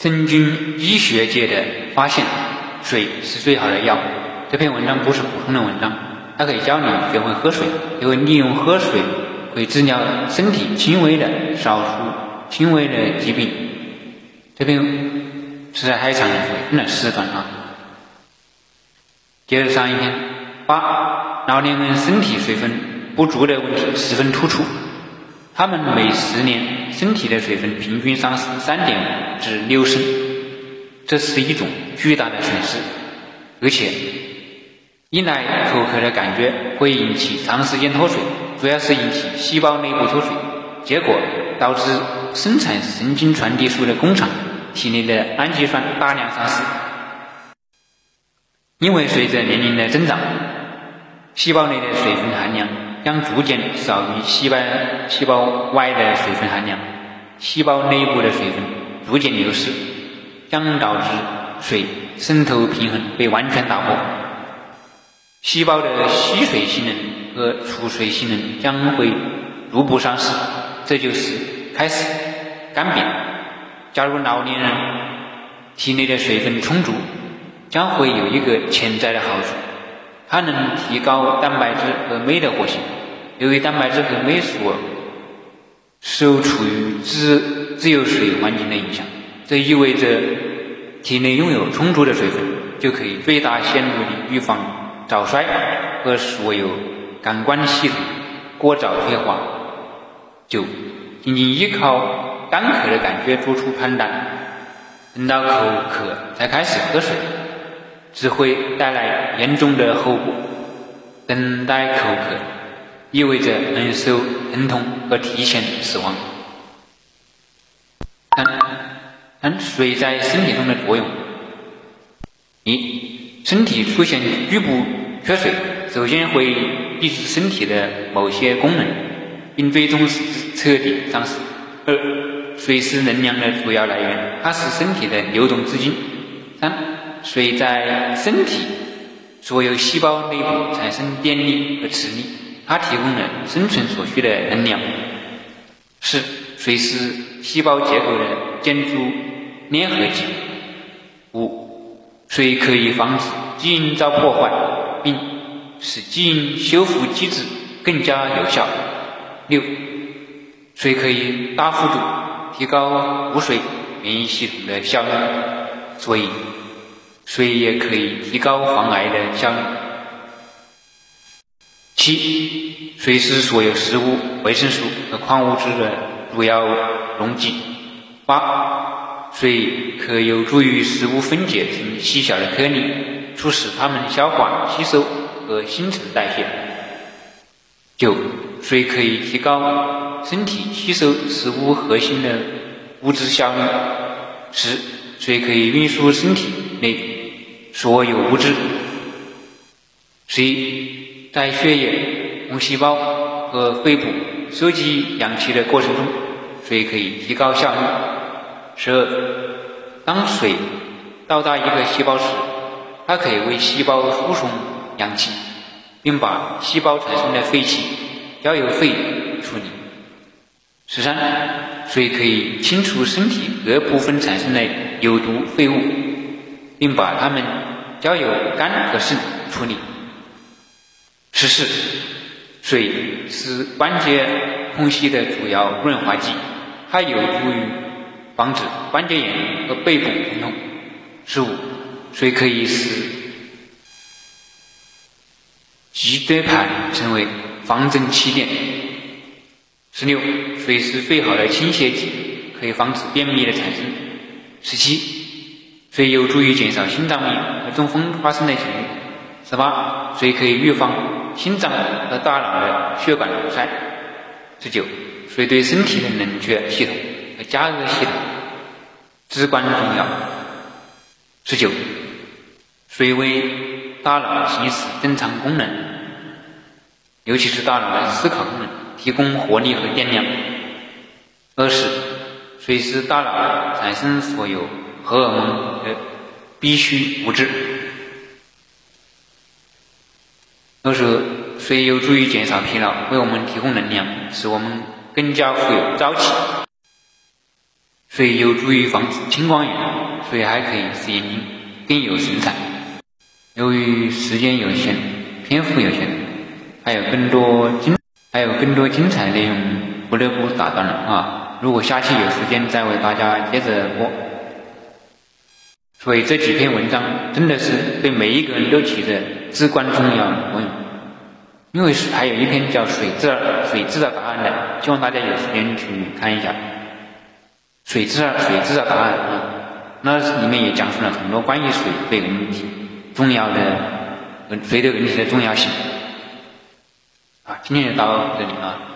真菌医学界的发现，水是最好的药。这篇文章不是普通的文章，它可以教你学会喝水，学会利用喝水可以治疗身体轻微的、少数轻微的疾病。这篇实在太长了，分的四段啊。接着上一篇，八老年人身体水分不足的问题十分突出。他们每十年身体的水分平均丧失三点五至六升，这是一种巨大的损失。而且，依赖口渴的感觉会引起长时间脱水，主要是引起细胞内部脱水，结果导致生产神经传递素的工厂体内的氨基酸大量丧失。因为随着年龄的增长，细胞内的水分含量。将逐渐少于细胞细胞外的水分含量，细胞内部的水分逐渐流失，将导致水渗透平衡被完全打破，细胞的吸水性能和储水性能将会逐步丧失，这就是开始干瘪。假如老年人体内的水分充足，将会有一个潜在的好处。它能提高蛋白质和酶的活性。由于蛋白质和酶所受处于自自由水环境的影响，这意味着体内拥有充足的水分，就可以最大限度地预防早衰和所有感官系统过早退化。九，仅仅依靠干渴的感觉做出判断，等到口渴才开始喝水。只会带来严重的后果。等待口渴意味着忍受疼痛和提前死亡。三，三水在身体中的作用。一，身体出现局部缺水，首先会抑制身体的某些功能，并最终彻底丧失。二，水是能量的主要来源，它是身体的流动资金。三。水在身体所有细胞内部产生电力和磁力，它提供了生存所需的能量。四、水是细胞结构的建筑粘合剂。五、水可以防止基因遭破坏，并使基因修复机制更加有效。六、水可以大幅度提高补水免疫系统的效率，所以。水也可以提高防癌的效率。七，水是所有食物、维生素和矿物质的主要溶剂。八，水可有助于食物分解成细小的颗粒，促使它们消化吸收和新陈代谢。九，水可以提高身体吸收食物核心的物质效率。十，水可以运输身体内。所有物质。十一，在血液、红细胞和肺部收集氧气的过程中，水可以提高效率。十二，当水到达一个细胞时，它可以为细胞输送氧气，并把细胞产生的废气交由肺处理。十三，水可以清除身体各部分产生的有毒废物，并把它们。交由肝和肾处理。十四，水是关节空隙的主要润滑剂，它有助于防止关节炎和背部疼痛。十五，水可以使脊椎盘成为防震气垫。十六，水是最好的清洁剂，可以防止便秘的产生。十七。水有助于减少心脏病和中风发生的几率。十八，水可以预防心脏和大脑的血管堵塞。十九，水对身体的冷却系统和加热系统至关重要。十九，水为大脑行使正常功能，尤其是大脑的思考功能，提供活力和电量。二是，水是大脑产生所有。荷尔蒙的必需物质。二是水有助于减少疲劳，为我们提供能量，使我们更加富有朝气。水有助于防止青光眼，水还可以使眼睛更有神采。由于时间有限，篇幅有限，还有更多精还有更多精彩内容，不得不打断了啊！如果下期有时间再为大家接着播。所以这几篇文章真的是对每一个人都起着至关重要的作用。因为是还有一篇叫“水质水质的答案”的，希望大家有时间去看一下。水质水质的答案啊，那里面也讲述了很多关于水对人体重要的，水对人体的重要性。今天就到这里啊。